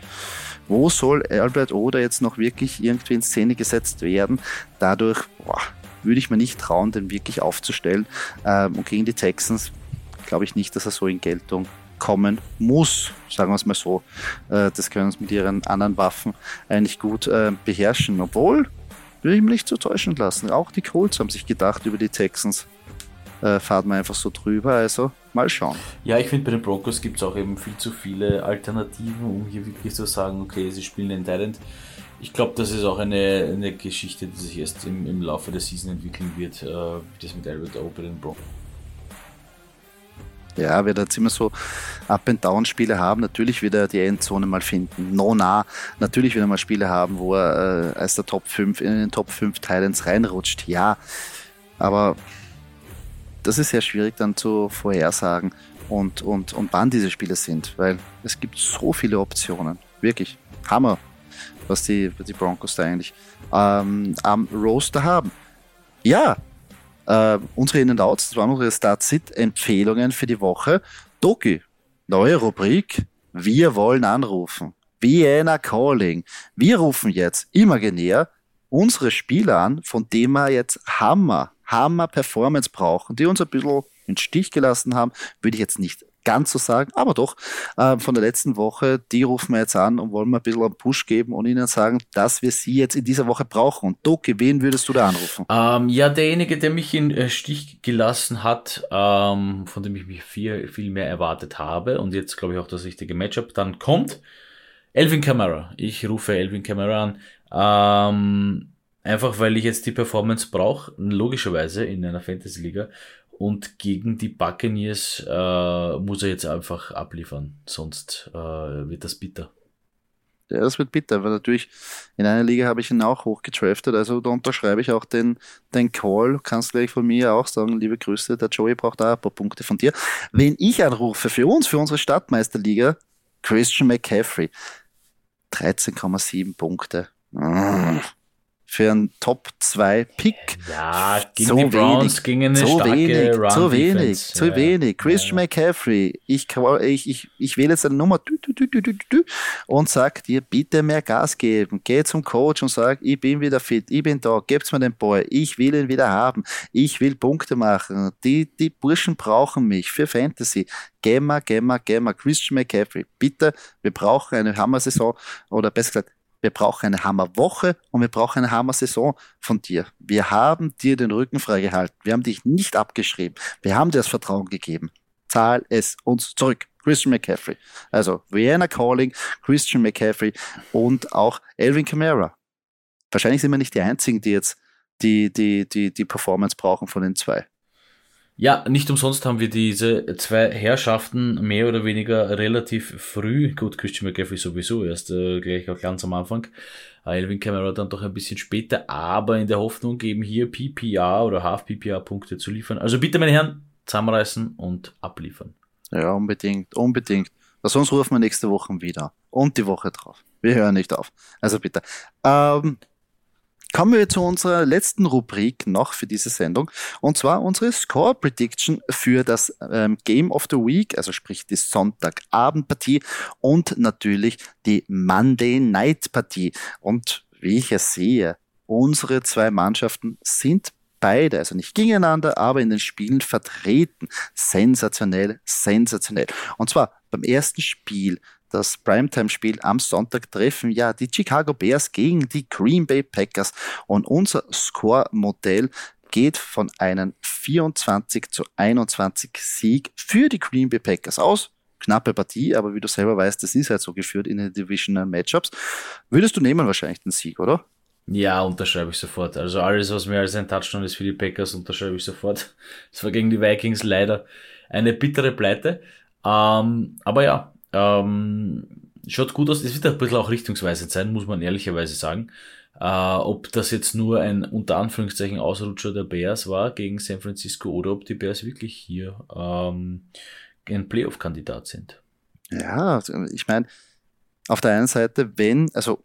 Speaker 1: Wo soll Albert Oder jetzt noch wirklich irgendwie in Szene gesetzt werden? Dadurch boah, würde ich mir nicht trauen, den wirklich aufzustellen. Ähm, und gegen die Texans glaube ich nicht, dass er so in Geltung kommen muss, sagen wir es mal so. Äh, das können sie mit ihren anderen Waffen eigentlich gut äh, beherrschen. Obwohl, will ich mich nicht so täuschen lassen. Auch die Colts haben sich gedacht über die Texans. Äh, fahren wir einfach so drüber, also mal schauen.
Speaker 2: Ja, ich finde bei den Broncos gibt es auch eben viel zu viele Alternativen, um hier wirklich zu sagen, okay, sie spielen den Talent. Ich glaube, das ist auch eine, eine Geschichte, die sich erst im, im Laufe der Season entwickeln wird, äh, das mit Albert O bei den Broncos.
Speaker 1: Ja, wird jetzt immer so Up-and-Down-Spiele haben. Natürlich wird er die Endzone mal finden. No, na. Natürlich wird er mal Spiele haben, wo er äh, als der Top 5 in den Top 5 Titans reinrutscht. Ja, aber das ist sehr schwierig dann zu vorhersagen und, und, und wann diese Spiele sind, weil es gibt so viele Optionen. Wirklich. Hammer, was die, die Broncos da eigentlich ähm, am Roster haben. Ja, äh, unsere In- and Outs, das waren unsere Start-Sit-Empfehlungen für die Woche. Doki, neue Rubrik. Wir wollen anrufen. Vienna Calling. Wir rufen jetzt imaginär unsere Spieler an, von denen wir jetzt Hammer, Hammer Performance brauchen, die uns ein bisschen in Stich gelassen haben, würde ich jetzt nicht ganz so sagen, aber doch, äh, von der letzten Woche, die rufen wir jetzt an und wollen mal ein bisschen einen Push geben und ihnen sagen, dass wir sie jetzt in dieser Woche brauchen. Und Doki, wen würdest du da anrufen?
Speaker 2: Ähm, ja, derjenige, der mich in äh, Stich gelassen hat, ähm, von dem ich mich viel, viel mehr erwartet habe und jetzt glaube ich auch das richtige Matchup dann kommt, Elvin Kamara. Ich rufe Elvin Kamara an. Ähm, einfach weil ich jetzt die Performance brauche, logischerweise in einer Fantasy-Liga. Und gegen die Buccaneers äh, muss er jetzt einfach abliefern, sonst äh, wird das bitter.
Speaker 1: Ja, das wird bitter, weil natürlich in einer Liga habe ich ihn auch hochgetraftet, also da unterschreibe ich auch den, den Call. Du kannst gleich von mir auch sagen, liebe Grüße, der Joey braucht auch ein paar Punkte von dir. Wenn ich anrufe für uns, für unsere Stadtmeisterliga, Christian McCaffrey, 13,7 Punkte. Mmh für einen Top 2 Pick.
Speaker 2: Ja, gegen so die Browns wenig, gegen eine so
Speaker 1: wenig, Run zu wenig, zu ja. wenig. Christian ja. McCaffrey, ich, ich, ich, ich wähle jetzt eine Nummer und sag dir, bitte mehr Gas geben. Geh zum Coach und sag, ich bin wieder fit, ich bin da, gebt's mir den Ball, ich will ihn wieder haben, ich will Punkte machen. Die, die Burschen brauchen mich für Fantasy. Gemma, Gemma, Gemma, Christian McCaffrey, bitte, wir brauchen eine Hammer-Saison oder besser gesagt, wir brauchen eine Hammerwoche und wir brauchen eine Hammer-Saison von dir. Wir haben dir den Rücken freigehalten. Wir haben dich nicht abgeschrieben. Wir haben dir das Vertrauen gegeben. Zahl es uns zurück. Christian McCaffrey. Also Vienna Calling, Christian McCaffrey und auch Elvin Kamara. Wahrscheinlich sind wir nicht die einzigen, die jetzt die, die, die, die Performance brauchen von den zwei.
Speaker 2: Ja, nicht umsonst haben wir diese zwei Herrschaften mehr oder weniger relativ früh, gut, Christian McCaffrey sowieso erst äh, gleich auch ganz am Anfang, äh, Elvin Kamara dann doch ein bisschen später, aber in der Hoffnung eben hier PPR oder Half-PPR-Punkte zu liefern. Also bitte, meine Herren, zusammenreißen und abliefern.
Speaker 1: Ja, unbedingt, unbedingt. sonst rufen wir nächste Woche wieder. Und die Woche drauf. Wir hören nicht auf. Also bitte. Ähm, Kommen wir zu unserer letzten Rubrik noch für diese Sendung und zwar unsere Score Prediction für das ähm, Game of the Week, also sprich die Sonntagabendpartie und natürlich die Monday Night Partie. Und wie ich es sehe, unsere zwei Mannschaften sind beide, also nicht gegeneinander, aber in den Spielen vertreten. Sensationell, sensationell. Und zwar beim ersten Spiel das Primetime-Spiel am Sonntag treffen ja die Chicago Bears gegen die Green Bay Packers und unser Score-Modell geht von einem 24 zu 21 Sieg für die Green Bay Packers aus. Knappe Partie, aber wie du selber weißt, das ist halt so geführt in den Divisional Matchups. Würdest du nehmen wahrscheinlich den Sieg, oder?
Speaker 2: Ja, unterschreibe ich sofort. Also alles, was mehr als ein Touchdown ist für die Packers, unterschreibe ich sofort. Es war gegen die Vikings leider eine bittere Pleite. Ähm, aber ja, ähm, schaut gut aus. Es wird ein bisschen auch richtungsweisend sein, muss man ehrlicherweise sagen. Äh, ob das jetzt nur ein unter Anführungszeichen Ausrutscher der Bears war gegen San Francisco oder ob die Bears wirklich hier ähm, ein Playoff-Kandidat sind.
Speaker 1: Ja, also ich meine, auf der einen Seite, wenn, also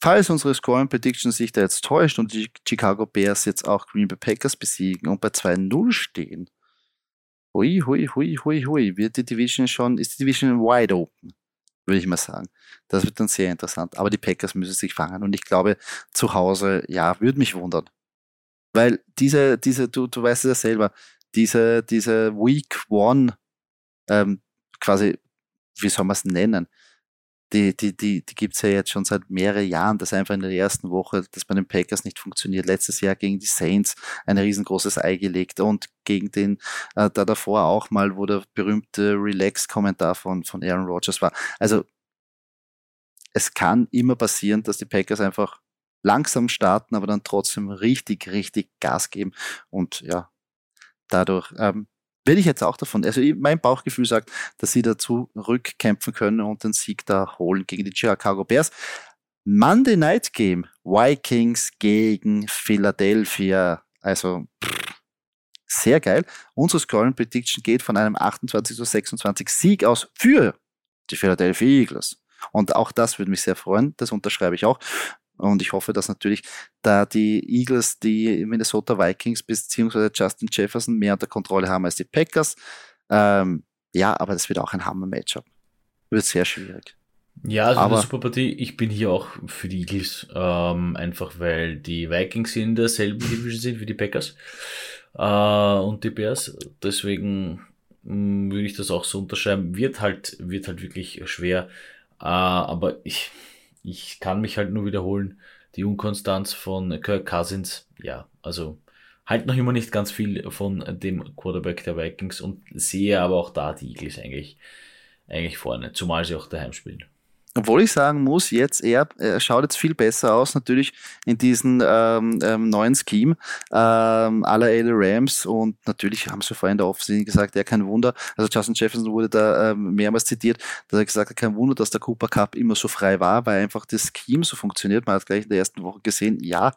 Speaker 1: falls unsere Scoring Prediction sich da jetzt täuscht und die Chicago Bears jetzt auch Green Bay Packers besiegen und bei 2-0 stehen, hui, hui, hui, hui, hui, wird die Division schon, ist die Division wide open, würde ich mal sagen. Das wird dann sehr interessant. Aber die Packers müssen sich fangen und ich glaube, zu Hause, ja, würde mich wundern. Weil diese, diese, du, du weißt es ja selber, diese, diese Week One, ähm, quasi, wie soll man es nennen? Die, die, die, die gibt es ja jetzt schon seit mehreren Jahren, dass einfach in der ersten Woche das bei den Packers nicht funktioniert. Letztes Jahr gegen die Saints ein riesengroßes Ei gelegt und gegen den äh, da davor auch mal, wo der berühmte Relax-Kommentar von, von Aaron Rodgers war. Also es kann immer passieren, dass die Packers einfach langsam starten, aber dann trotzdem richtig, richtig Gas geben und ja, dadurch ähm, will ich jetzt auch davon. Also mein Bauchgefühl sagt, dass sie dazu rückkämpfen können und den Sieg da holen gegen die Chicago Bears. Monday Night Game, Vikings gegen Philadelphia. Also sehr geil. Unsere Scoring Prediction geht von einem 28 zu 26 Sieg aus für die Philadelphia Eagles. Und auch das würde mich sehr freuen. Das unterschreibe ich auch. Und ich hoffe, dass natürlich da die Eagles, die Minnesota Vikings bzw. Justin Jefferson mehr unter Kontrolle haben als die Packers. Ähm, ja, aber das wird auch ein Hammer-Matchup. Wird sehr schwierig.
Speaker 2: Ja, also aber, eine super Partie. Ich bin hier auch für die Eagles, ähm, einfach weil die Vikings in derselben Division sind wie die Packers äh, und die Bears. Deswegen mh, mm, würde ich das auch so unterschreiben. Wird halt, wird halt wirklich schwer. Äh, aber ich, ich kann mich halt nur wiederholen, die Unkonstanz von Kirk Cousins, ja, also halt noch immer nicht ganz viel von dem Quarterback der Vikings und sehe aber auch da die Eagles eigentlich, eigentlich vorne, zumal sie auch daheim spielen.
Speaker 1: Obwohl ich sagen muss, jetzt er, er schaut jetzt viel besser aus, natürlich in diesem ähm, ähm, neuen Scheme. Ähm, aller LA Rams und natürlich haben sie vorhin in der Offseason gesagt, ja kein Wunder, also Justin Jefferson wurde da ähm, mehrmals zitiert, dass er gesagt hat, kein Wunder, dass der Cooper Cup immer so frei war, weil einfach das Scheme so funktioniert. Man hat gleich in der ersten Woche gesehen, ja,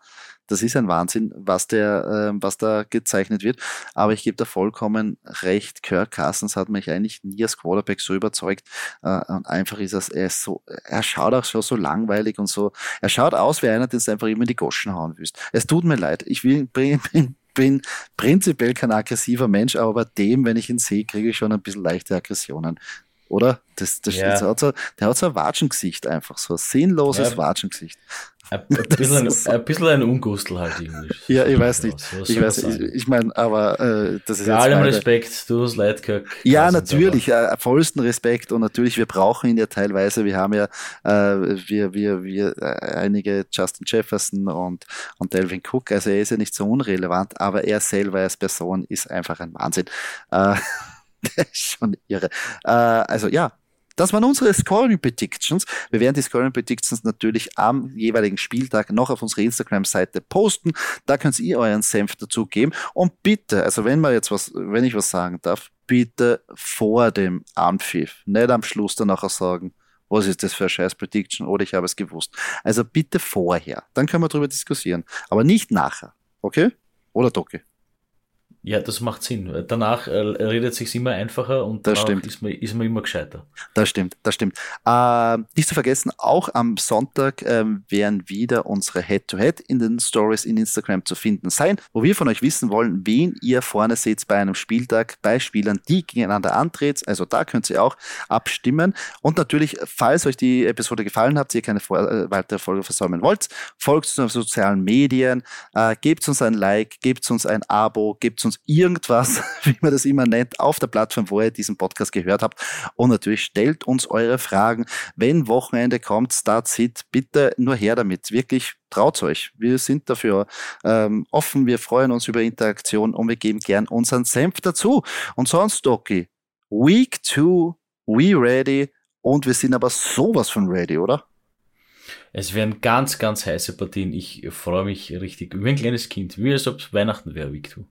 Speaker 1: das ist ein Wahnsinn, was der, äh, was da gezeichnet wird. Aber ich gebe da vollkommen recht. Kirk Cousins hat mich eigentlich nie als Quarterback so überzeugt. Äh, und einfach ist er, er ist so, er schaut auch schon so langweilig und so. Er schaut aus wie einer, den du einfach immer in die Goschen hauen willst. Es tut mir leid. Ich will, bin, bin, bin prinzipiell kein aggressiver Mensch, aber bei dem, wenn ich ihn sehe, kriege ich schon ein bisschen leichte Aggressionen oder? Das, das, ja. das hat so, der hat so ein Watschengesicht einfach, so ein sinnloses ja. Watschengesicht.
Speaker 2: Ein, ein, bisschen ein, ein, bisschen ein Ungustel halt irgendwie.
Speaker 1: Ja, ich weiß nicht. So ich weiß, ich, ich meine, aber äh, das ist
Speaker 2: Bei
Speaker 1: jetzt
Speaker 2: allem meine... Respekt, du hast leid, Kirk.
Speaker 1: Ja, natürlich, äh, vollsten Respekt und natürlich, wir brauchen ihn ja teilweise. Wir haben ja, äh, wir, wir, wir, äh, einige Justin Jefferson und, und Delvin Cook, also er ist ja nicht so unrelevant, aber er selber als Person ist einfach ein Wahnsinn. Äh, schon irre. Äh, also ja, das waren unsere Scoring Predictions. Wir werden die Scoring Predictions natürlich am jeweiligen Spieltag noch auf unserer Instagram-Seite posten. Da könnt ihr euren Senf dazu geben. Und bitte, also wenn man jetzt was, wenn ich was sagen darf, bitte vor dem Anpfiff, nicht am Schluss dann nachher sagen, was ist das für eine scheiß Prediction oder ich habe es gewusst. Also bitte vorher, dann können wir darüber diskutieren, aber nicht nachher, okay? Oder Doki?
Speaker 2: Ja, das macht Sinn. Danach äh, redet sich immer einfacher und
Speaker 1: das stimmt.
Speaker 2: Ist, man, ist man immer gescheiter.
Speaker 1: Das stimmt, das stimmt. Äh, nicht zu vergessen, auch am Sonntag äh, werden wieder unsere Head-to-Head -Head in den Stories in Instagram zu finden sein, wo wir von euch wissen wollen, wen ihr vorne seht bei einem Spieltag bei Spielern, die gegeneinander antreten. Also da könnt ihr auch abstimmen. Und natürlich, falls euch die Episode gefallen hat, ihr keine äh, weitere Folge versäumen wollt, folgt uns auf sozialen Medien, äh, gebt uns ein Like, gebt uns ein Abo, gebt uns uns irgendwas, wie man das immer nennt, auf der Plattform, wo ihr diesen Podcast gehört habt. Und natürlich stellt uns eure Fragen. Wenn Wochenende kommt, Start It, bitte nur her damit. Wirklich traut euch. Wir sind dafür ähm, offen. Wir freuen uns über Interaktion und wir geben gern unseren Senf dazu. Und sonst, Doki, Week 2, we ready. Und wir sind aber sowas von ready, oder?
Speaker 2: Es werden ganz, ganz heiße Partien. Ich freue mich richtig. Wie ein kleines Kind. Wie als ob es Weihnachten wäre, Week 2.